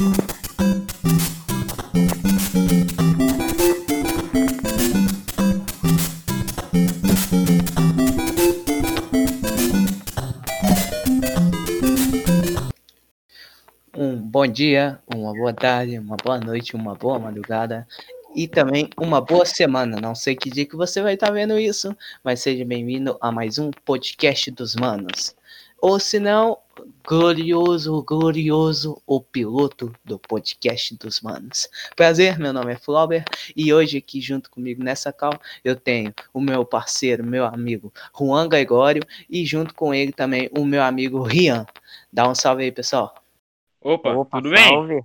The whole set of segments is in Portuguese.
Um bom dia, uma boa tarde, uma boa noite, uma boa madrugada e também uma boa semana. Não sei que dia que você vai estar vendo isso, mas seja bem-vindo a mais um podcast dos manos. Ou se não, glorioso, glorioso, o piloto do podcast dos manos. Prazer, meu nome é Flauber e hoje aqui junto comigo nessa call eu tenho o meu parceiro, meu amigo Juan Gregório e junto com ele também o meu amigo Rian. Dá um salve aí, pessoal. Opa, Opa, tudo bem? salve.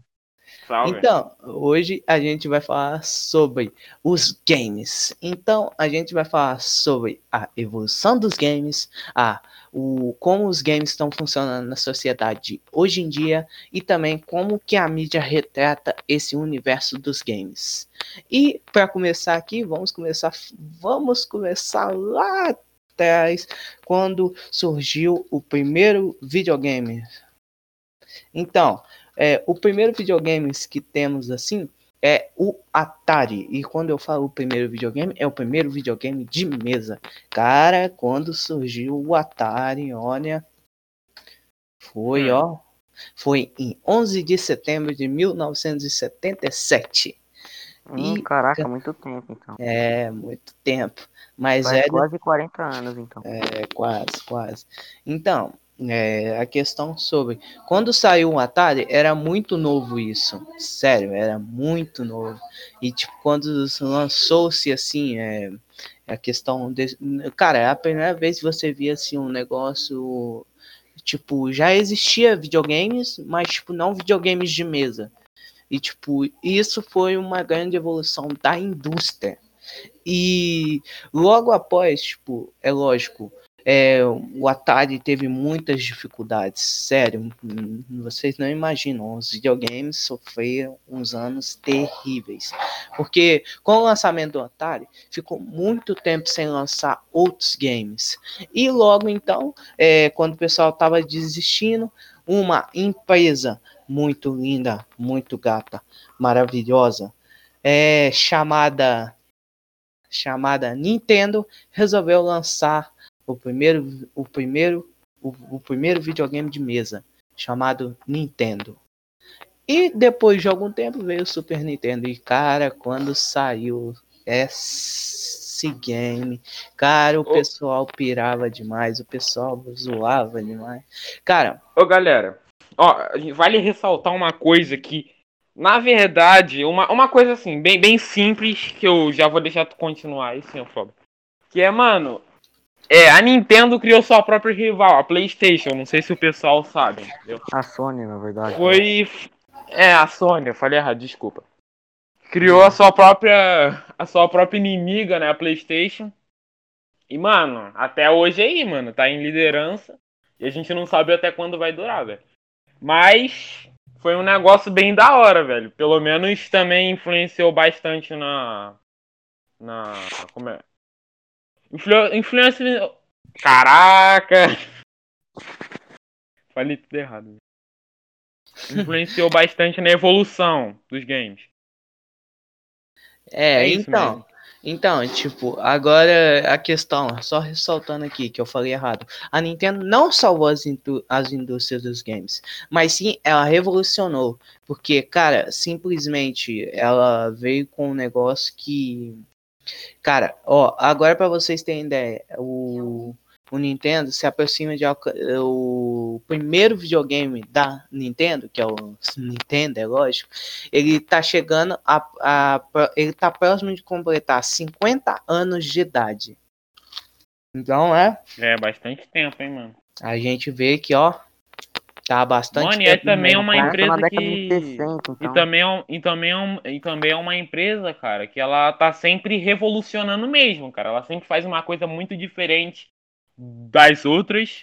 Salve. Então, hoje a gente vai falar sobre os games. Então, a gente vai falar sobre a evolução dos games, a, o, como os games estão funcionando na sociedade hoje em dia e também como que a mídia retrata esse universo dos games. E para começar aqui, vamos começar, vamos começar lá atrás, quando surgiu o primeiro videogame. Então, é, o primeiro videogame que temos assim é o Atari. E quando eu falo o primeiro videogame, é o primeiro videogame de mesa. Cara, quando surgiu o Atari, olha, foi, Hum. ó, foi em 11 de setembro de 1977. Hum, E- caraca, muito tempo então. É, muito tempo. Mas Faz é quase 40 anos então. É, quase, quase. Então, é, a questão sobre. Quando saiu o Atari, era muito novo isso. Sério, era muito novo. E, tipo, quando lançou-se assim, é, a questão. De, cara, é a primeira vez que você via assim, um negócio. Tipo, já existia videogames, mas, tipo, não videogames de mesa. E, tipo, isso foi uma grande evolução da indústria. E logo após, tipo, é lógico, é, o Atari teve muitas dificuldades, sério, hum, vocês não imaginam, os videogames sofreram uns anos terríveis, porque com o lançamento do Atari, ficou muito tempo sem lançar outros games, e logo então, é, quando o pessoal estava desistindo, uma empresa muito linda, muito gata, maravilhosa, é, chamada chamada Nintendo resolveu lançar o primeiro o primeiro o, o primeiro videogame de mesa chamado Nintendo. E depois de algum tempo veio o Super Nintendo e cara, quando saiu esse game, cara, o Ô. pessoal pirava demais, o pessoal zoava demais. Cara, Ô, galera, ó, vale ressaltar uma coisa que, na verdade, uma, uma coisa assim, bem, bem simples, que eu já vou deixar tu continuar aí, senhor Fob. Que é, mano, é, a Nintendo criou sua própria rival, a PlayStation, não sei se o pessoal sabe, entendeu? A Sony, na verdade. Foi. É, a Sony, eu falei errado, desculpa. Criou a sua própria. A sua própria inimiga, né? A Playstation. E, mano, até hoje aí, mano, tá em liderança. E a gente não sabe até quando vai durar, velho. Mas foi um negócio bem da hora, velho. Pelo menos também influenciou bastante na. Na. Como é? Influ... Influência. Caraca! Falei tudo errado. Influenciou bastante na evolução dos games. É, É então, mesmo. então, tipo, agora a questão, só ressaltando aqui que eu falei errado. A Nintendo não salvou as, indú- as indústrias dos games, mas sim ela revolucionou, porque, cara, simplesmente ela veio com um negócio que, cara, ó, agora pra vocês terem ideia, o o Nintendo se aproxima de o primeiro videogame da Nintendo, que é o Nintendo, é lógico, ele tá chegando a, a- ele tá próximo de completar 50 anos de idade. Então, é, É bastante tempo, hein, mano. a gente vê que, ó, tá bastante Mano, e é também mesmo, uma empresa década que- de 60, E então. também, é um- e, também é um- e também é uma empresa, cara, que ela tá sempre revolucionando mesmo, cara. Ela sempre faz uma coisa muito diferente das outras.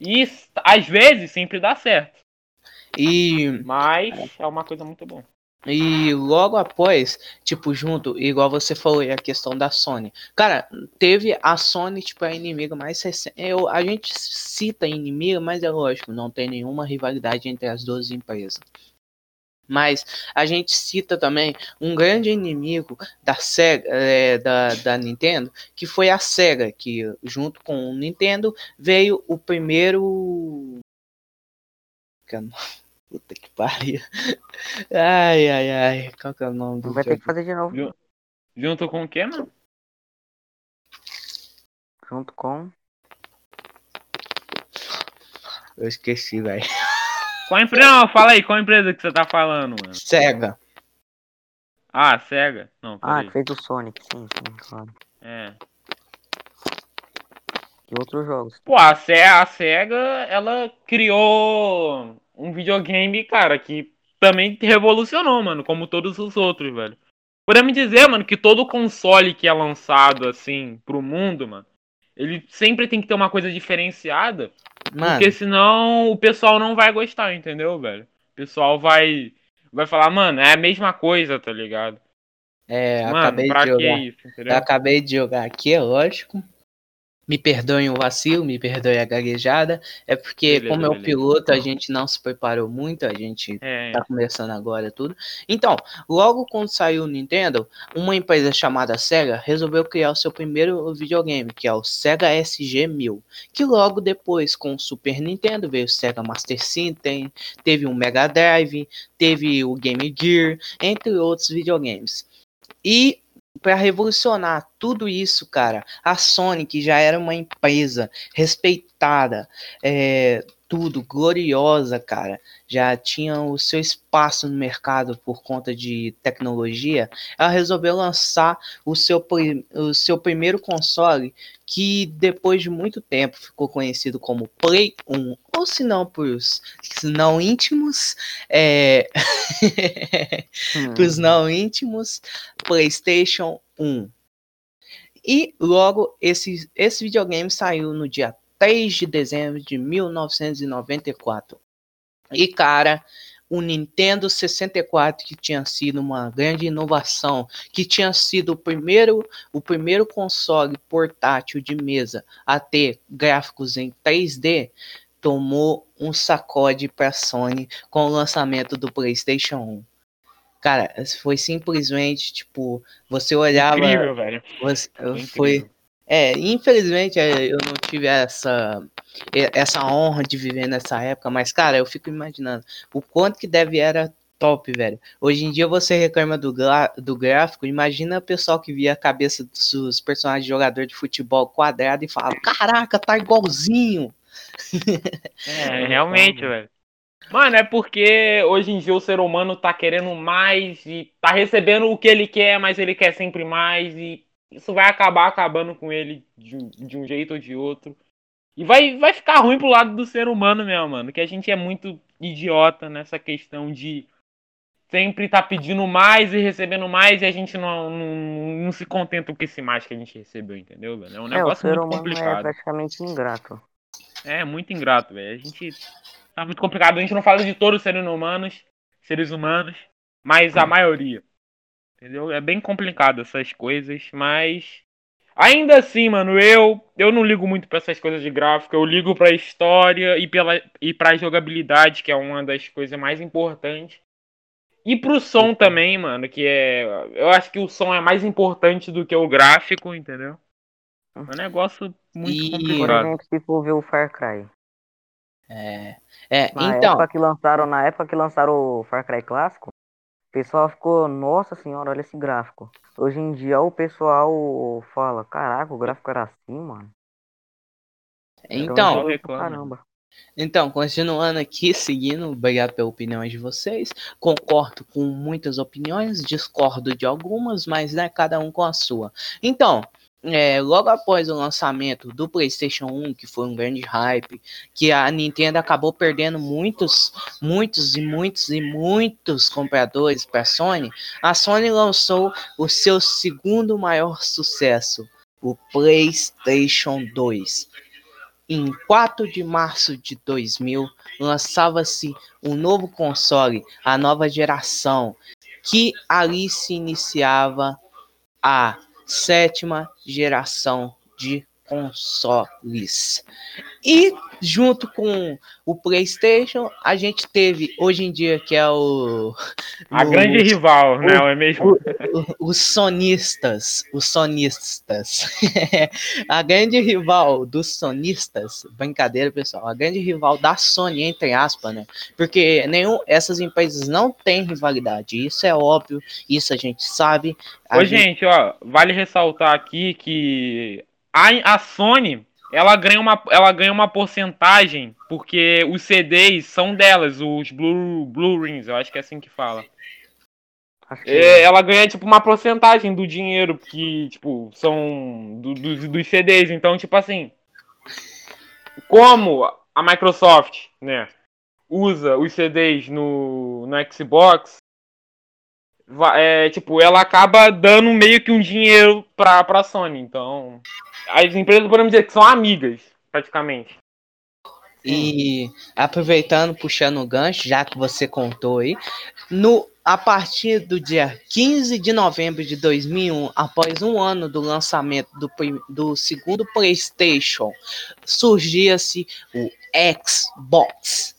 E às vezes sempre dá certo. E Mas é uma coisa muito boa. E logo após, tipo, junto, igual você falou, a questão da Sony. Cara, teve a Sony, tipo, a inimiga mais recente. Eu, a gente cita inimiga, mas é lógico, não tem nenhuma rivalidade entre as duas empresas. Mas a gente cita também um grande inimigo da Sega, é, da, da Nintendo, que foi a Sega, que junto com o Nintendo veio o primeiro. Puta que pariu. Ai, ai, ai. Qual que é o nome do Vai ter jogo? que fazer de novo. Junto com o quê, mano? Junto com. Eu esqueci, velho. Qual empresa? Não, fala aí, qual empresa que você tá falando, mano? Sega. Ah, Sega? Não, Ah, que fez o Sonic, sim, sim, claro. É. E outros jogos. Pô, a, Se a SEGA, ela criou um videogame, cara, que também revolucionou, mano, como todos os outros, velho. Podemos dizer, mano, que todo console que é lançado, assim, pro mundo, mano, ele sempre tem que ter uma coisa diferenciada, Mano, porque senão o pessoal não vai gostar, entendeu, velho? O pessoal vai, vai falar, mano, é a mesma coisa, tá ligado? é, Mano, acabei pra de que jogar. isso, acabei de jogar aqui, é lógico. Me perdoem o vacilo, me perdoem a gaguejada. É porque, Beleza, como é o piloto, a gente não se preparou muito, a gente É, tá começando agora tudo. Então, logo quando saiu o Nintendo, uma empresa chamada Sega resolveu criar o seu primeiro videogame, que é o Sega SG-1000. Que logo depois, com o Super Nintendo, veio o Sega Master System, teve o Mega Drive, teve o Game Gear, entre outros videogames. E para revolucionar tudo isso, cara, a Sony, que já era uma empresa respeitada, é, tudo, gloriosa, cara, já tinha o seu espaço no mercado por conta de tecnologia, ela resolveu lançar o seu, o seu primeiro console, que depois de muito tempo ficou conhecido como Play 1, ou se não por os não íntimos, é... Hum. para os não íntimos, PlayStation 1. E logo esse, esse videogame saiu no dia 3 de dezembro de 1994. E cara, o Nintendo 64 que tinha sido uma grande inovação, que tinha sido o primeiro, o primeiro console portátil de mesa a ter gráficos em 3D, tomou um sacode para Sony com o lançamento do PlayStation 1. Cara, foi simplesmente tipo, você olhava, incrível, velho. você, Foi foi. É, infelizmente é, eu não tive essa essa honra de viver nessa época, mas cara, eu fico imaginando o quanto que deve era top, velho. Hoje em dia você reclama do, gra- do gráfico, imagina o pessoal que via a cabeça dos, dos personagens de jogador de futebol quadrado e fala: "Caraca, tá igualzinho". É, realmente, velho. Mano, é porque hoje em dia o ser humano tá querendo mais e tá recebendo o que ele quer, mas ele quer sempre mais e isso vai acabar acabando com ele de um, de um jeito ou de outro. E vai, vai ficar ruim pro lado do ser humano mesmo, mano. Que a gente é muito idiota nessa questão de sempre tá pedindo mais e recebendo mais e a gente não, não, não se contenta com esse mais que a gente recebeu, entendeu, velho? É um É, o negócio ser muito humano é complicado. praticamente ingrato. É muito ingrato, velho. A gente tá muito complicado. A gente não fala de todos os seres humanos, seres humanos, mas a maioria. Entendeu? É bem complicado essas coisas, mas ainda assim, mano, eu eu não ligo muito pra essas coisas de gráfico, eu ligo pra história e pela e pra jogabilidade, que é uma das coisas mais importantes. E pro som também, mano, que é eu acho que o som é mais importante do que o gráfico, entendeu? É um negócio muito E- Por complicado. exemplo, se for ver o Far Cry. É, é Na então, época que lançaram, na época que lançaram o Far Cry clássico, pessoal ficou, nossa senhora, olha esse gráfico. Hoje em dia o pessoal fala, caraca, o gráfico era assim, mano. Então, reclama. caramba. Então, continuando aqui, seguindo, obrigado pela opinião de vocês. Concordo com muitas opiniões, discordo de algumas, mas né, cada um com a sua. Então, é, logo após o lançamento do PlayStation 1, que foi um grande hype, que a Nintendo acabou perdendo muitos, muitos e muitos e muitos compradores para a Sony, a Sony lançou o seu segundo maior sucesso, o PlayStation 2. Em 4 de março de 2000, lançava-se um novo console, a nova geração, que ali se iniciava a sétima geração de consoles. E junto com o PlayStation, a gente teve hoje em dia que é o a o, grande rival, né? o, não é mesmo? Os sonistas, os sonistas. a grande rival dos sonistas, brincadeira, pessoal, a grande rival da Sony entre aspas, né? Porque nenhum essas empresas não têm rivalidade, isso é óbvio, isso a gente sabe. A Ô, gente... gente, ó, vale ressaltar aqui que a, a Sony ela ganha, uma, ela ganha uma porcentagem porque os CDs são delas, os Blue, Blue Rings, eu acho que é assim que fala. Que... É, ela ganha, tipo, uma porcentagem do dinheiro que, tipo, são do, do, dos CDs. Então, tipo assim, como a Microsoft, né, usa os CDs no, no Xbox, é, tipo, ela acaba dando meio que um dinheiro pra, pra Sony. Então, as empresas podemos dizer que são amigas, praticamente. E aproveitando, puxando o gancho, já que você contou aí, no, a partir do dia 15 de novembro de 2001, após um ano do lançamento do, do segundo PlayStation, surgia-se o Xbox.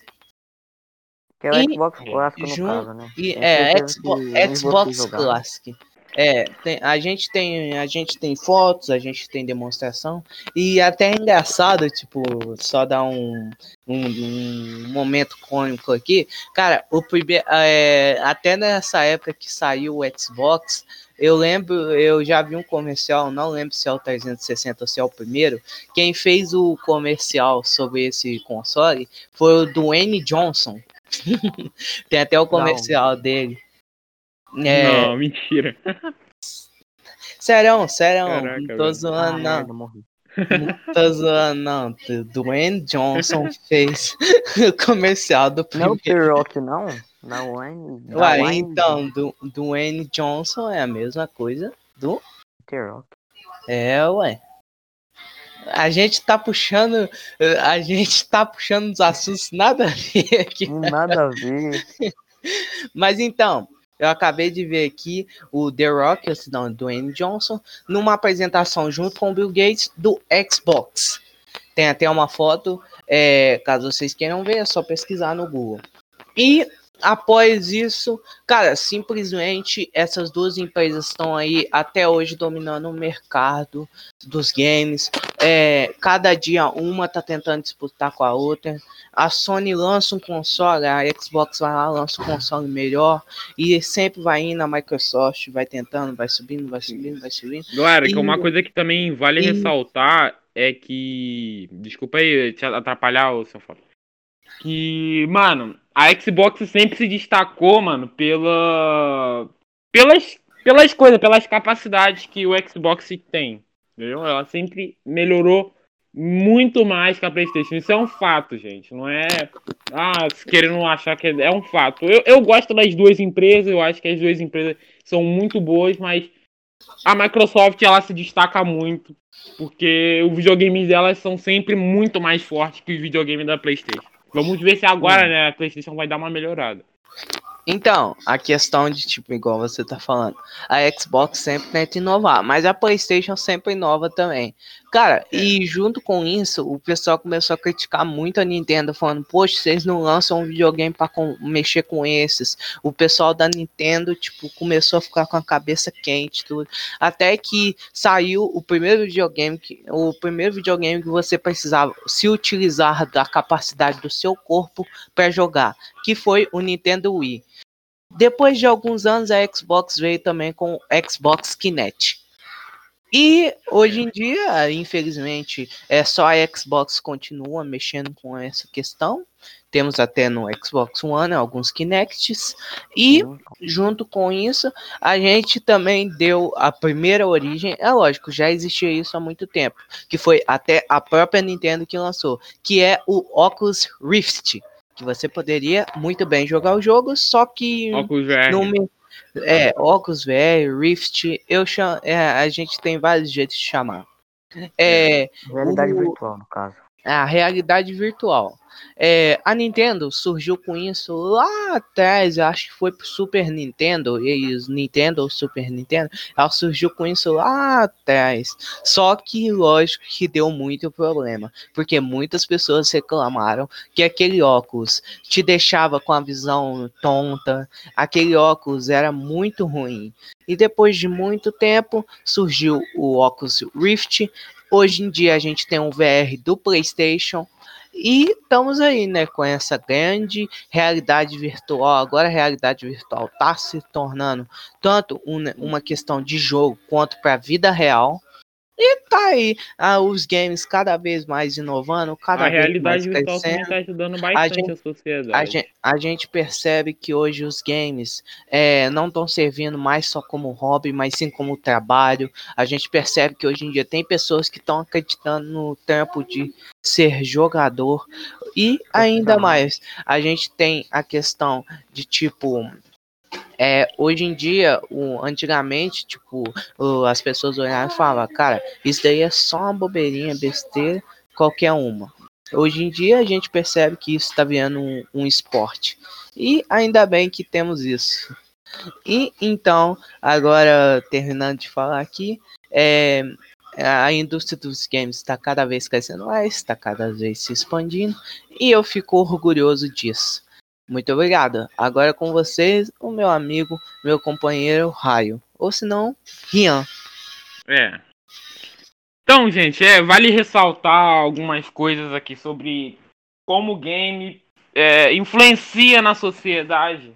Que é o e, Xbox clássico no caso, né? E, é, Xbox, Xbox Classic. É, tem, a gente tem a gente tem fotos, a gente tem demonstração e até é engraçado, tipo, só dar um, um, um momento cômico aqui. Cara, o primeiro, é, até nessa época que saiu o Xbox, eu lembro, eu já vi um comercial, não lembro se é o 360 ou se é o primeiro. Quem fez o comercial sobre esse console foi o Dwayne Johnson. Tem até o comercial não. dele. É... Não, mentira. Serão, serão. Caraca, não tô zoando, ah, não. Não tô zoando, não. Dwayne Johnson fez o comercial do primeiro. Não The Rock, não? Não, Wayne. Ué, então, do, Dwayne Johnson é a mesma coisa do. The Rock. É, ué. A gente tá puxando. A gente tá puxando os assuntos nada a ver aqui. Nada a ver. Mas então, eu acabei de ver aqui o The Rock, não, Dwayne Johnson, numa apresentação junto com o Bill Gates do Xbox. Tem até uma foto, é, caso vocês queiram ver, é só pesquisar no Google. E após isso, cara, simplesmente essas duas empresas estão aí até hoje dominando o mercado dos games. É, cada dia uma tá tentando disputar com a outra. A Sony lança um console, a Xbox vai lá, lança um console melhor. E sempre vai indo, a Microsoft vai tentando, vai subindo, vai subindo, vai subindo. Claro, que uma coisa que também vale e... ressaltar é que. Desculpa aí te atrapalhar, o seu foto. Que, mano, a Xbox sempre se destacou, mano, pela. pelas, pelas coisas, pelas capacidades que o Xbox tem. Entendeu? Ela sempre melhorou muito mais que a PlayStation. Isso é um fato, gente. Não é. Ah, querendo achar que é, é um fato. Eu, eu gosto das duas empresas, eu acho que as duas empresas são muito boas, mas a Microsoft ela se destaca muito. Porque os videogames delas são sempre muito mais fortes que os videogames da PlayStation. Vamos ver se agora, hum. né, a PlayStation vai dar uma melhorada. Então, a questão de, tipo, igual você tá falando, a Xbox sempre tenta inovar, mas a PlayStation sempre inova também. Cara, é. e junto com isso, o pessoal começou a criticar muito a Nintendo, falando, poxa, vocês não lançam um videogame para mexer com esses. O pessoal da Nintendo, tipo, começou a ficar com a cabeça quente, tudo. Até que saiu o primeiro videogame, que, o primeiro videogame que você precisava se utilizar da capacidade do seu corpo para jogar, que foi o Nintendo Wii. Depois de alguns anos, a Xbox veio também com o Xbox Kinect. E hoje em dia, infelizmente, é só a Xbox continua mexendo com essa questão. Temos até no Xbox One alguns Kinects. E junto com isso, a gente também deu a primeira origem. É lógico, já existia isso há muito tempo. Que foi até a própria Nintendo que lançou. Que é o Oculus Rift que você poderia muito bem jogar o jogo, só que Oculus VR. É, Oculus VR, Rift, eu chamo, é, a gente tem vários jeitos de chamar. É, Realidade o- virtual, no caso. A realidade virtual. É, a Nintendo surgiu com isso lá atrás, acho que foi pro Super Nintendo, e os Nintendo ou Super Nintendo, ela surgiu com isso lá atrás. Só que, lógico, que deu muito problema, porque muitas pessoas reclamaram que aquele óculos te deixava com a visão tonta, aquele óculos era muito ruim. E depois de muito tempo, surgiu o óculos Rift, Hoje em dia a gente tem um VR do PlayStation e estamos aí, né, com essa grande realidade virtual. Agora a realidade virtual está se tornando tanto um- uma questão de jogo quanto para a vida real. E tá aí ah, os games cada vez mais inovando, cada A vez realidade mais virtual crescendo. tá ajudando bastante gente- a, sociedade. A gente, a gente percebe que hoje os games é, não estão servindo mais só como hobby, mas sim como trabalho. A gente percebe que hoje em dia tem pessoas que estão acreditando no tempo de ser jogador. E ainda mais, a gente tem a questão de tipo. É, hoje em dia, o, antigamente, tipo, o- as pessoas olhavam e falavam, cara, isso daí é só uma bobeirinha, besteira, qualquer uma. Hoje em dia a gente percebe que isso está virando um, um esporte. E ainda bem que temos isso. E então, agora terminando de falar aqui, é, a indústria dos games está cada vez crescendo mais, está cada vez se expandindo, e eu fico orgulhoso disso. Muito obrigado. Agora com vocês, o meu amigo, meu companheiro Raio. Ou se não, Rian. É. Então, gente, é, vale ressaltar algumas coisas aqui sobre como o game é, influencia na sociedade.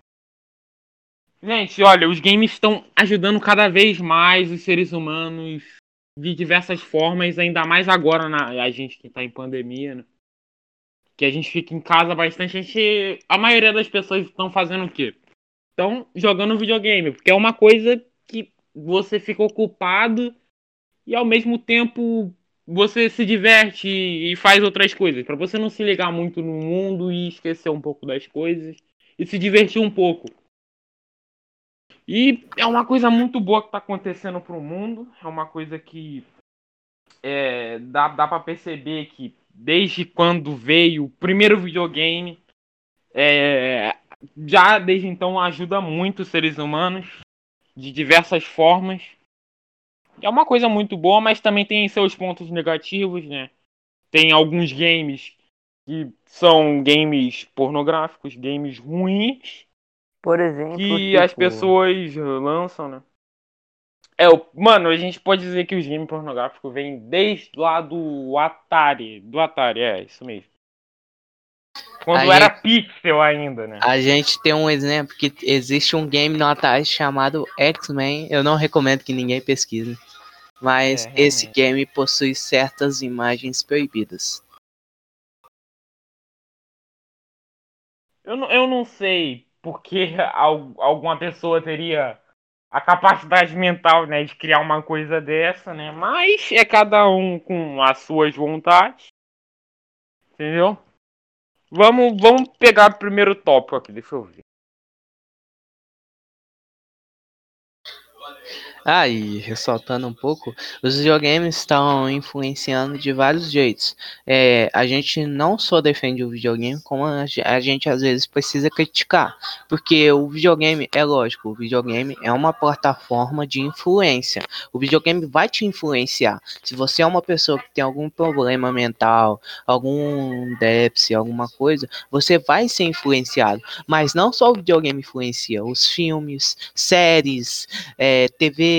Gente, olha, os games estão ajudando cada vez mais os seres humanos de diversas formas, ainda mais agora na a gente que tá em pandemia, né? Que a gente fica em casa bastante, a gente, a maioria das pessoas estão fazendo o quê? Estão jogando videogame, porque é uma coisa que você fica ocupado e ao mesmo tempo você se diverte e faz outras coisas, para você não se ligar muito no mundo e esquecer um pouco das coisas e se divertir um pouco. E é uma coisa muito boa que está acontecendo pro mundo, é uma coisa que é, dá, dá para perceber que desde quando veio o primeiro videogame, é, já desde então ajuda muito os seres humanos de diversas formas. É uma coisa muito boa, mas também tem seus pontos negativos, né? Tem alguns games que são games pornográficos, games ruins, Por exemplo, que tipo, as pessoas lançam, né? É, o- mano, a gente pode dizer que os games pornográficos vêm desde lá do Atari. Do Atari, é, isso mesmo. Quando A era pixel ainda, né? A gente tem um exemplo que existe um game no Atari chamado X-Men. Eu não recomendo que ninguém pesquise. Mas É, esse game possui certas imagens proibidas. Eu não, eu não sei porque al- alguma pessoa teria a capacidade mental, né, de criar uma coisa dessa, né? Mas é cada um com as suas vontades. Entendeu? Vamos, vamos pegar o primeiro tópico aqui, deixa eu ver. Ah, e ressaltando um pouco, os videogames estão influenciando de vários jeitos. É, a gente não só defende o videogame, como a, ge- a gente às vezes precisa criticar. Porque o videogame, é lógico, o videogame é uma plataforma de influência. O videogame vai te influenciar. Se você é uma pessoa que tem algum problema mental, algum déficit, alguma coisa, você vai ser influenciado. Mas não só o videogame influencia, os filmes, séries, é, TV,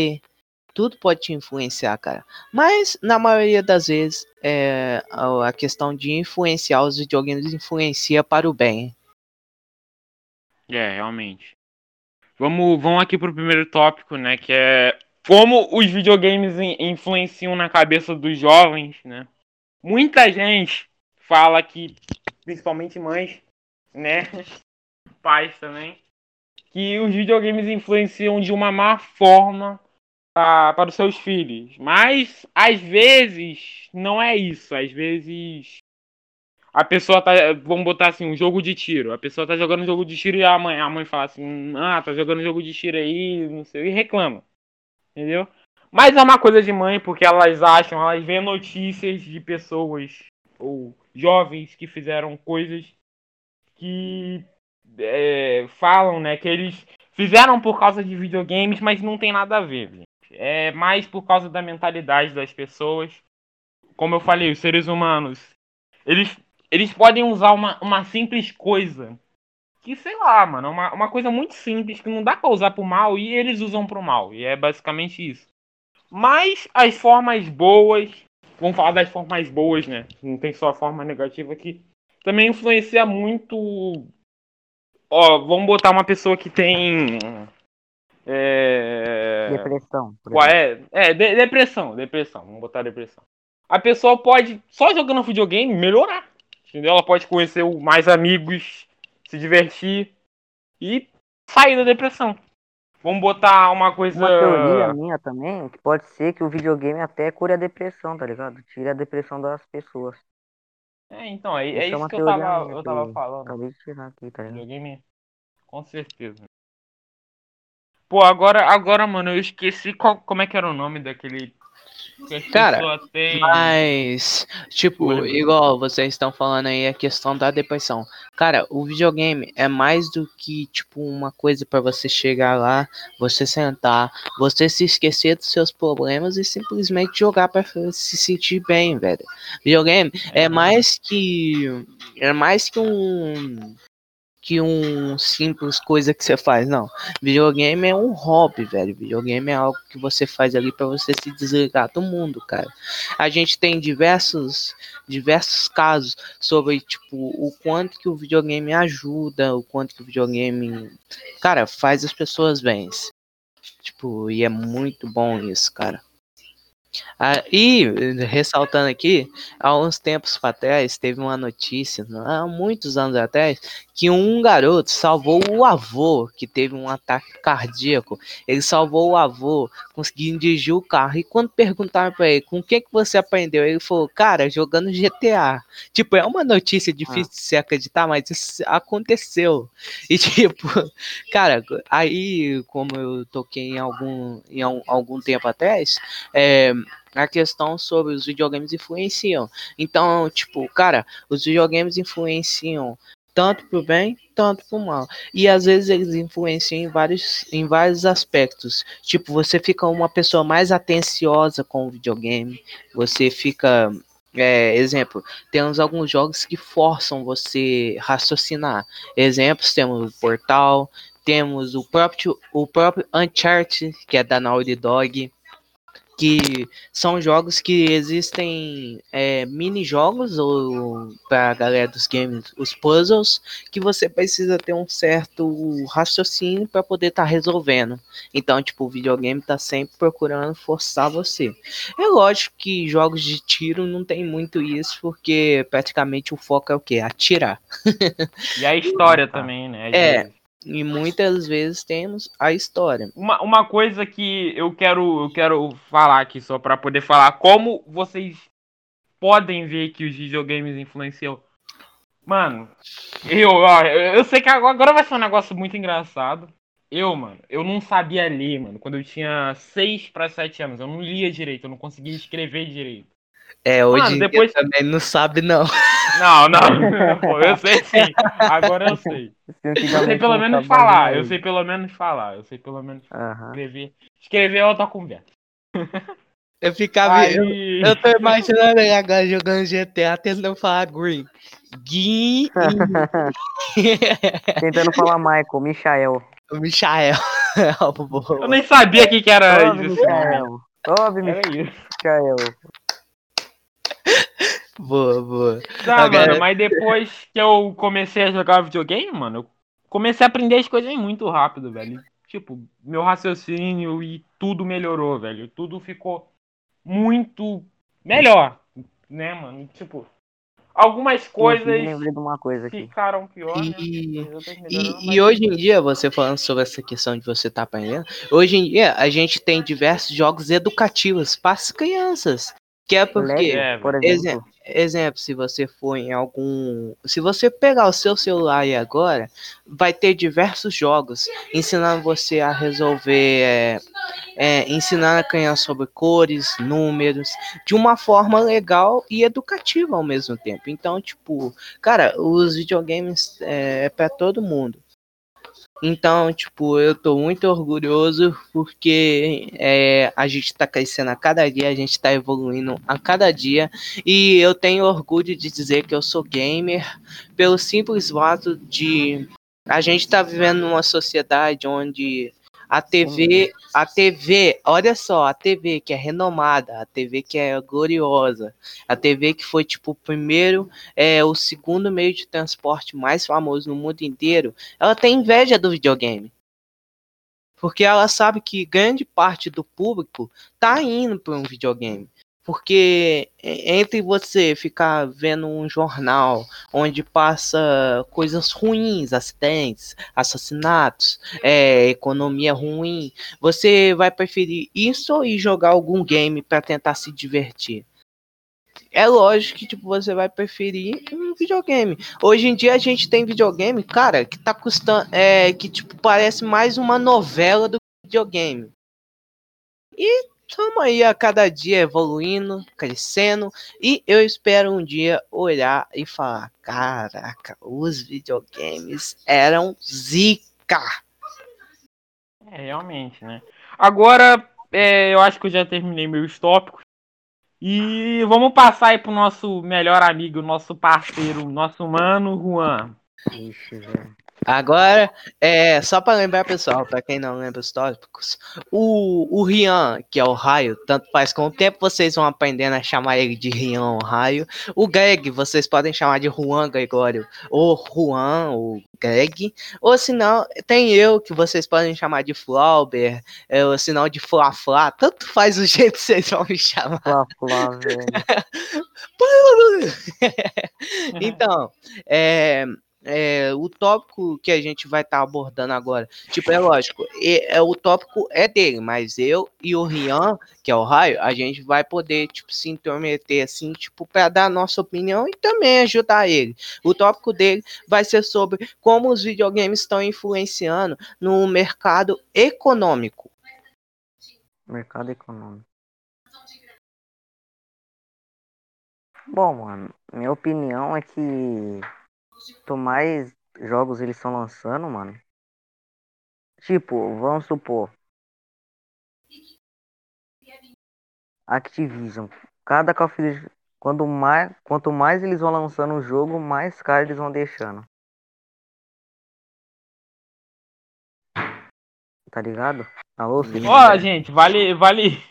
tudo pode te influenciar, cara. Mas na maioria das vezes é, a questão de influenciar os videogames influencia para o bem. É, realmente. Vamos, vamos aqui pro primeiro tópico, né? Que é como os videogames in- influenciam na cabeça dos jovens, né? Muita gente fala que, principalmente mães, né? Pais também, que os videogames influenciam de uma má forma pa- para os seus filhos. Mas às vezes não é isso. Às vezes a pessoa tá. Vamos botar assim, um jogo de tiro. A pessoa tá jogando um jogo de tiro e a mãe, a mãe fala assim, ah, tá jogando jogo de tiro aí, não sei, e reclama. Entendeu? Mas é uma coisa de mãe, porque elas acham, elas veem notícias de pessoas ou jovens que fizeram coisas que é, falam, né, que eles fizeram por causa de videogames, mas não tem nada a ver, gente. É mais por causa da mentalidade das pessoas. Como eu falei, os seres humanos, eles, eles podem usar uma, uma simples coisa que, sei lá, mano, uma, uma coisa muito simples que não dá pra usar pro mal e eles usam pro mal. E é basicamente isso. Mas as formas boas, vamos falar das formas boas, né? Não tem só a forma negativa que também influencia muito. Ó, vamos botar uma pessoa que tem. É... Depressão. Qual é? É, de- depressão, depressão. Vamos botar depressão. A pessoa pode, só jogando videogame, melhorar. Entendeu? Ela pode conhecer mais amigos, se divertir e sair da depressão. Vamos botar uma coisa. Uma teoria minha também, que pode ser que o videogame até cure a depressão, tá ligado? Tire a depressão das pessoas. É, então, é, é isso uma que eu tava, minha eu tava falando. Acabei de tirar aqui, tá ligado? Videogame, com certeza. Pô, agora, agora, mano, eu esqueci qual, como é que era o nome daquele. Cara, têm. Mas, tipo, igual vocês estão falando aí a questão da depressão. Cara, o videogame é mais do que, tipo, uma coisa pra você chegar lá, você sentar, você se esquecer dos seus problemas e simplesmente jogar pra se sentir bem, velho. Videogame é mais que. É mais que um. Que um simples coisa que você faz, não. Videogame é um hobby, velho. Videogame é algo que você faz ali pra você se desligar do mundo, cara. A gente tem diversos diversos casos sobre tipo o quanto que o videogame ajuda, o quanto que o videogame, cara, faz as pessoas bem. Tipo, e é muito bom isso, cara. Ah, e ressaltando aqui, há uns tempos para trás teve uma notícia, há muitos anos atrás, que um garoto salvou o avô que teve um ataque cardíaco. Ele salvou o avô, conseguindo dirigir o carro. E quando perguntaram para ele com o que que você aprendeu, ele falou, cara, jogando GTA. Tipo, é uma notícia difícil de se acreditar, mas isso aconteceu. E tipo, cara, aí como eu toquei em algum em al- algum tempo atrás, é, a questão sobre os videogames influenciam. Então, tipo, cara, os videogames influenciam tanto pro bem, tanto pro mal. E às vezes eles influenciam em vários, em vários aspectos. Tipo, você fica uma pessoa mais atenciosa com o videogame, você fica. É, exemplo, temos alguns jogos que forçam você raciocinar. Exemplos, temos o Portal, temos o próprio, o próprio Uncharted, que é da Naughty Dog, que são jogos que existem é, mini-jogos, ou para a galera dos games, os puzzles, que você precisa ter um certo raciocínio para poder estar resolvendo. Então, tipo, o videogame tá sempre procurando forçar você. É lógico que jogos de tiro não tem muito isso, porque praticamente o foco é o quê? Atirar. E a história também, né? É. E muitas vezes temos a história. Uma, uma coisa que eu quero, eu quero falar aqui só pra poder falar como vocês podem ver que os videogames influenciam. Mano, eu, ó, eu sei que agora vai ser um negócio muito engraçado. Eu, mano, eu não sabia ler, mano, quando eu tinha 6 pra 7 anos. Eu não lia direito, eu não conseguia escrever direito. É, hoje Mano, depois- também não sabe, não. Não, não, pô, eu sei sim. Agora eu sei. Eu sei pelo menos falar, eu sei pelo menos falar, eu sei pelo menos escrever. Escrever é outra conversa. Eu ficava. Eu, Aí... eu tô imaginando ele agora jogando GTA tentando falar green. Gui Tentando falar Michael, Michael. o Michael. Eu nem sabia o que, que era Sobe, isso. Michael. Sobe, Era isso. Michael. Boa, boa. Tá, Agora- mano, mas depois que eu comecei a jogar videogame, mano, eu comecei a aprender as coisas muito rápido, velho. Tipo, meu raciocínio e tudo melhorou, velho. Tudo ficou muito melhor, né, mano? Tipo, algumas Coisas... coisas lembrei de uma coisa aqui. ficaram pior, né? E, e, e hoje em dia, você falando sobre essa questão de você estar aprendendo, hoje em dia a gente tem diversos jogos educativos para as crianças. Que é porque, Lag, É, por Exemplo, exemplo. exemplo, se você for em algum. Se você pegar o seu celular aí agora, vai ter diversos jogos ensinando você a resolver. É, é, ensinando a criar sobre cores, números, de uma forma legal e educativa ao mesmo tempo. Então, tipo, cara, os videogames é, é para todo mundo. Então, tipo, eu tô muito orgulhoso porque é, a gente tá crescendo a cada dia, a gente tá evoluindo a cada dia. E eu tenho orgulho de dizer que eu sou gamer pelo simples fato de a gente tá vivendo numa sociedade onde a TV, a TV, olha só, a TV que é renomada, a TV que é gloriosa, a TV que foi tipo o primeiro, é o segundo meio de transporte mais famoso no mundo inteiro, ela tem inveja do videogame. Porque ela sabe que grande parte do público tá indo para um videogame. Porque entre você ficar vendo um jornal onde passa coisas ruins, acidentes, assassinatos, é, economia ruim, você vai preferir isso e jogar algum game para tentar se divertir. É lógico que tipo, você vai preferir um videogame. Hoje em dia a gente tem videogame, cara, que tá custando. É, que tipo, parece mais uma novela do que videogame. E estamos aí a cada dia evoluindo, crescendo, e eu espero um dia olhar e falar: caraca, os videogames eram zica. É, realmente, né? Agora, é, eu acho que eu já terminei meus tópicos. E vamos passar aí pro nosso melhor amigo, nosso parceiro, nosso mano, Juan. Ixi, velho. Agora, é, só para lembrar, pessoal, para quem não lembra os tópicos, o, o Rian, que é o raio, tanto faz com o tempo vocês vão aprendendo a chamar ele de Rian, o raio. O Greg, vocês podem chamar de Juan Gregório, ou Juan, ou Greg. Ou se não, tem eu, que vocês podem chamar de Flauber, é, ou se não de Fla Fla, tanto faz o jeito que vocês vão me chamar. Velho. então, é, é, o tópico que a gente vai estar abordando agora, tipo, é lógico, é, é, o tópico é dele, mas eu e o Rian, que é o Raio, a gente vai poder, tipo, se intrometer, assim, tipo, para dar a nossa opinião e também ajudar ele. O tópico dele vai ser sobre como os videogames estão influenciando no mercado econômico. Mercado econômico. Bom, mano, minha opinião é que quanto mais jogos eles estão lançando, mano. Tipo, vamos supor. Activision. Cada Call of Duty, quando mais, quanto mais eles vão lançando o jogo, mais caro eles vão deixando. Tá ligado? Alô, Ó, gente, vale, vale,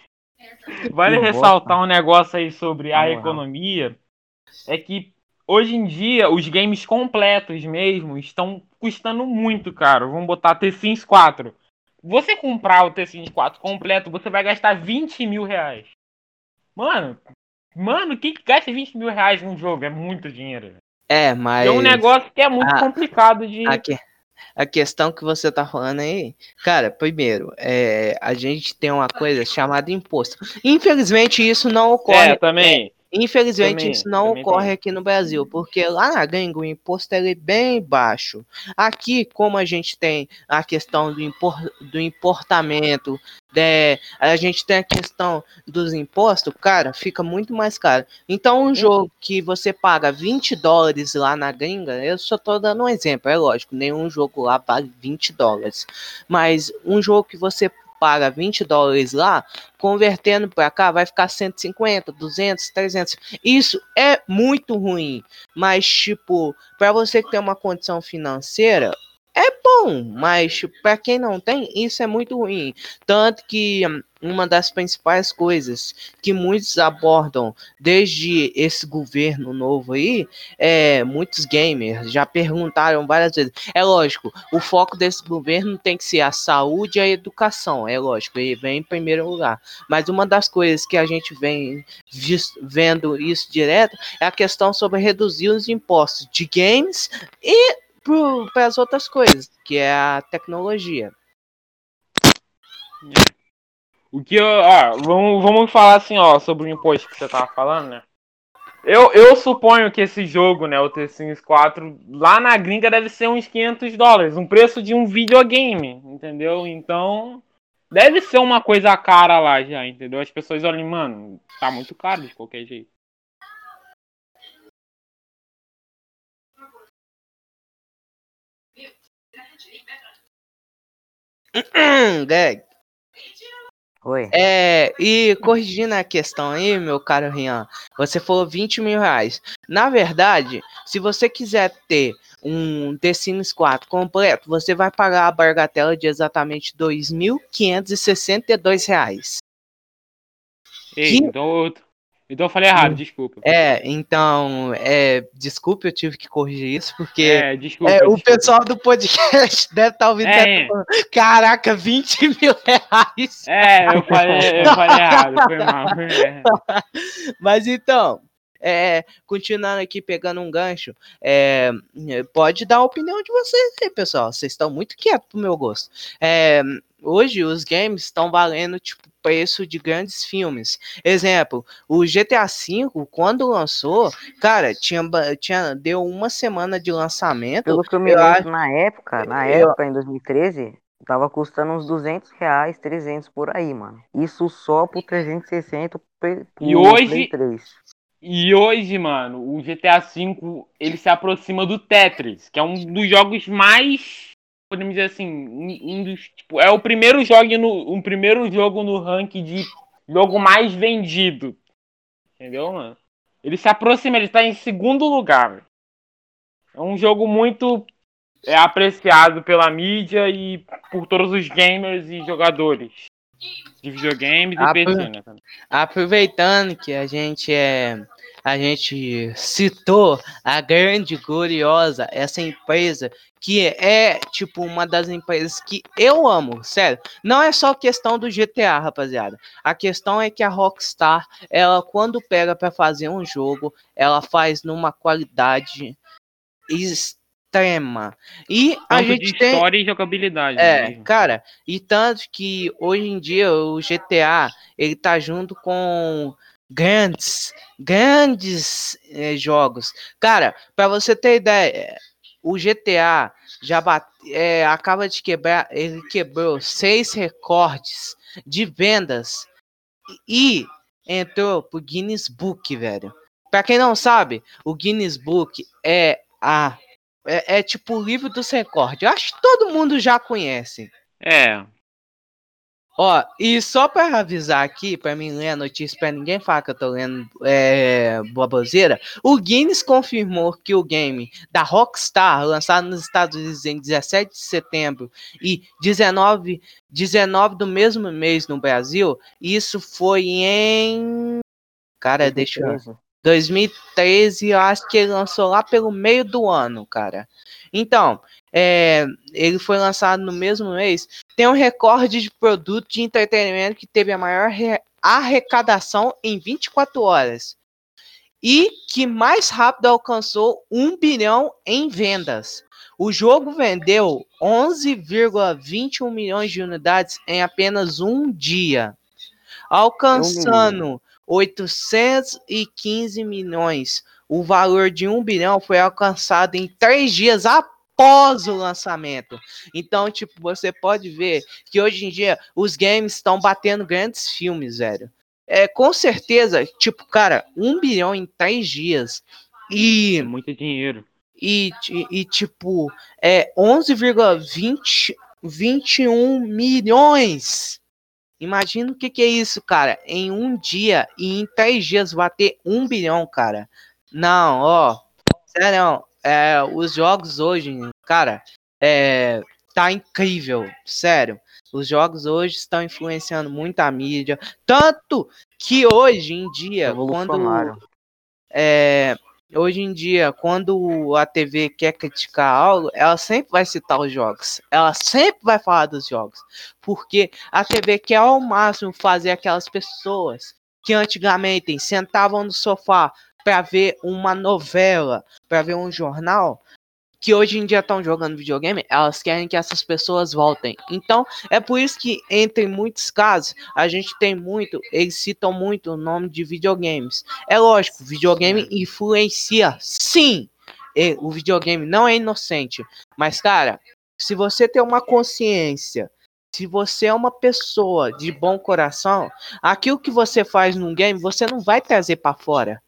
vale ressaltar um negócio aí sobre a economia. É que hoje em dia os games completos mesmo estão custando muito caro. Vamos botar The Sims 4. Você comprar o The Sims 4 completo, você vai gastar 20 mil reais. Mano, mano, quem que gasta 20 mil reais num jogo? É muito dinheiro. É, mas. É um negócio que é muito Ah, complicado de. A, que- a questão que você tá falando aí, cara, primeiro, é, a gente tem uma coisa chamada imposto. Infelizmente, isso não ocorre. É, também. Infelizmente, também, isso não ocorre tem. aqui no Brasil, porque lá na gringa o imposto é bem baixo. Aqui, como a gente tem a questão do, do importamento, né, a gente tem a questão dos impostos, cara, fica muito mais caro. Então, um jogo que você paga 20 dólares lá na gringa, eu só tô dando um exemplo, é lógico, nenhum jogo lá vale 20 dólares. Mas um jogo que você paga 20 dólares lá, convertendo para cá vai ficar 150, 200, 300. Isso é muito ruim, mas tipo, para você que tem uma condição financeira, é bom, mas para quem não tem, isso é muito ruim. Tanto que hum, uma das principais coisas que muitos abordam desde esse governo novo aí, é muitos gamers já perguntaram várias vezes. É lógico, o foco desse governo tem que ser a saúde e a educação, é lógico, ele vem em primeiro lugar. Mas uma das coisas que a gente vem vendo isso direto é a questão sobre reduzir os impostos de games e para as outras coisas, que é a tecnologia. O que eu. Vamos, vamos falar assim, ó, sobre o imposto que você tava falando, né? Eu, eu suponho que esse jogo, né, o The Sims 4, lá na gringa deve ser uns 500 dólares, um preço de um videogame, entendeu? Então, deve ser uma coisa cara lá já, entendeu? As pessoas olham, mano, tá muito caro de qualquer jeito. Greg, Oi. É, e corrigindo a questão aí, meu caro Rian, você falou 20 mil reais. Na verdade, se você quiser ter um The Sims 4 completo, você vai pagar a bagatela de exatamente 2.562 reais. Ei, Que- então, então eu falei errado, desculpa. É, então, é, desculpe, eu tive que corrigir isso, porque É, desculpa. é, o desculpa. pessoal do podcast deve estar ouvindo. É, tá falando, Caraca, 20 mil reais. É, eu falei, eu falei errado, foi mal. Mas então, é, continuando aqui pegando um gancho, é, pode dar a opinião de vocês aí, pessoal. Vocês estão muito quietos pro meu gosto. É, hoje os games estão valendo tipo preço de grandes filmes. Exemplo, o GTA V, quando lançou, cara, tinha, tinha deu uma semana de lançamento. Pelo que eu me lembro, na época, na eu- época, em 2013, tava custando uns 200 reais, 300 por aí, mano. Isso só pro 360 pro E hoje- Play 3. E hoje, mano, o GTA V ele se aproxima do Tetris, que é um dos jogos mais, podemos dizer assim, um dos, tipo, é o primeiro jogo no, um primeiro jogo no ranking de jogo mais vendido. Entendeu, mano? Ele se aproxima, ele tá em segundo lugar. É um jogo muito é, apreciado pela mídia e por todos os gamers e jogadores de videogames e Ah, PC, né? Aproveitando que a gente é a gente citou a grande gloriosa essa empresa que é tipo uma das empresas que eu amo, sério. Não é só questão do GTA, rapaziada. A questão é que a Rockstar, ela quando pega para fazer um jogo, ela faz numa qualidade extrema. E a Tanto gente de tem história e jogabilidade. é, mesmo. cara, e tanto que hoje em dia o GTA ele tá junto com grandes, grandes eh, jogos. Cara, pra você ter ideia, o GTA já bate, é, acaba de quebrar, ele quebrou seis recordes de vendas e entrou pro Guinness Book, velho. Pra quem não sabe, o Guinness Book é a é, é tipo o livro dos recordes. Eu acho que todo mundo já conhece. É. Ó, e só pra avisar aqui, pra mim ler a notícia, pra ninguém falar que eu tô lendo é, baboseira, o Guinness confirmou que o game da Rockstar, lançado nos Estados Unidos em 17 de setembro e 19, 19 do mesmo mês no Brasil, isso foi em. Cara, deixa eu. 2013. 2013, eu acho que ele lançou lá pelo meio do ano, cara. Então, é, ele foi lançado no mesmo mês. Tem um recorde de produto de entretenimento que teve a maior re- arrecadação em 24 horas. E que mais rápido alcançou 1 bilhão em vendas. O jogo vendeu 11,21 milhões de unidades em apenas um dia, alcançando 815 milhões. O valor de 1 bilhão foi alcançado em três dias após o lançamento. Então, tipo, você pode ver que hoje em dia os games estão batendo grandes filmes, velho. É, com certeza, tipo, cara, 1 bilhão em três dias. E É muito dinheiro. e, ti- e, tipo, é 11,21 milhões. Imagina o que, que é isso, cara. Em um dia e em três dias bater um bilhão, cara. Não, ó. Sério, é, os jogos hoje, cara, é, tá incrível. Sério. Os jogos hoje estão influenciando muito a mídia. Tanto que hoje em dia, quando é, hoje em dia, quando a TV quer criticar algo, ela sempre vai citar os jogos. Ela sempre vai falar dos jogos. Porque a TV quer ao máximo fazer aquelas pessoas que antigamente sentavam no sofá para ver uma novela, para ver um jornal, que hoje em dia estão jogando videogame, elas querem que essas pessoas voltem. Então, é por isso que, entre muitos casos, a gente tem muito, eles citam muito o nome de videogames. É lógico, videogame influencia, sim. E o videogame não é inocente. Mas, cara, se você tem uma consciência se você é uma pessoa de bom coração, aquilo que você faz num game, você não vai trazer para fora.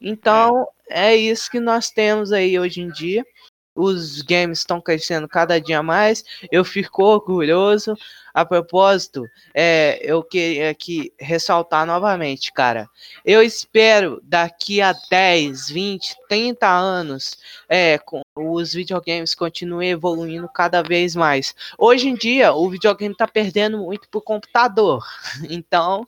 Então, é. é isso que nós temos aí hoje em dia os games estão crescendo cada dia mais. Eu fico orgulhoso. A propósito, é, eu queria aqui ressaltar novamente, cara. Eu espero daqui a 10, 20, 30 anos, é, com, os videogames continuem evoluindo cada vez mais. Hoje em dia, o videogame está perdendo muito pro computador. Então,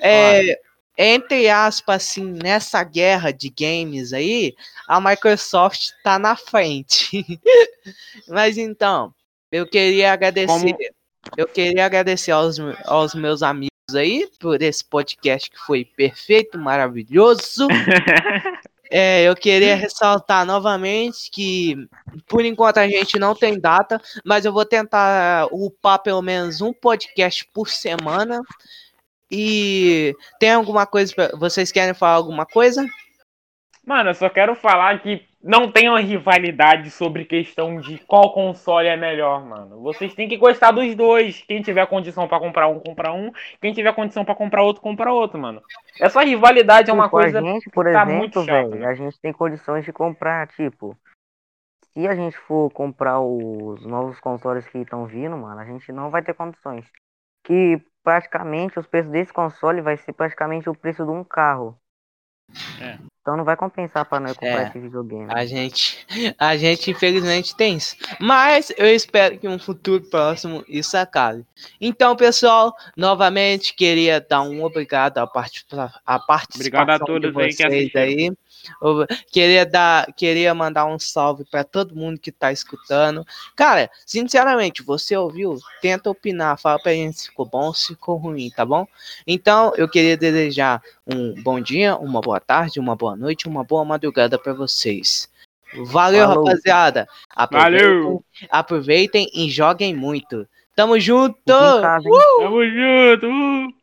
é, entre aspas, assim, nessa guerra de games aí, a Microsoft tá na frente. Mas então, eu queria agradecer. Como... Eu queria agradecer aos, aos meus amigos aí por esse podcast que foi perfeito, maravilhoso. É, eu queria ressaltar novamente que, por enquanto, a gente não tem data, mas eu vou tentar upar pelo menos um podcast por semana. E tem alguma coisa. Pra... Vocês querem falar alguma coisa? Mano, eu só quero falar que não tem uma rivalidade sobre questão de qual console é melhor, mano. Vocês têm que gostar dos dois. Quem tiver condição para comprar um, compra um. Quem tiver condição para comprar outro, compra outro, mano. Essa rivalidade é uma tipo, coisa a gente, por tá exemplo, velho, né? a gente tem condições de comprar, tipo, se a gente for comprar os novos consoles que estão vindo, mano, a gente não vai ter condições. Que praticamente os preços desse console vai ser praticamente o preço de um carro. É. Então não vai compensar para nós comprar é, esse videogame. A gente, a gente infelizmente tem isso. Mas eu espero que um futuro próximo isso acabe. Então, pessoal, novamente queria dar um obrigado à, part a participação obrigado a todos de vocês aí. Eu queria dar, queria mandar um salve para todo mundo que tá escutando. Cara, sinceramente, você ouviu? Tenta opinar, fala pra gente se ficou bom, se ficou ruim, tá bom? Então, eu queria desejar um bom dia, uma boa tarde, uma boa noite, uma boa madrugada para vocês. Valeu, Falou. rapaziada. Aproveitem, Valeu. Aproveitem e joguem muito. Tamo junto! Uh! Tamo junto! Uh!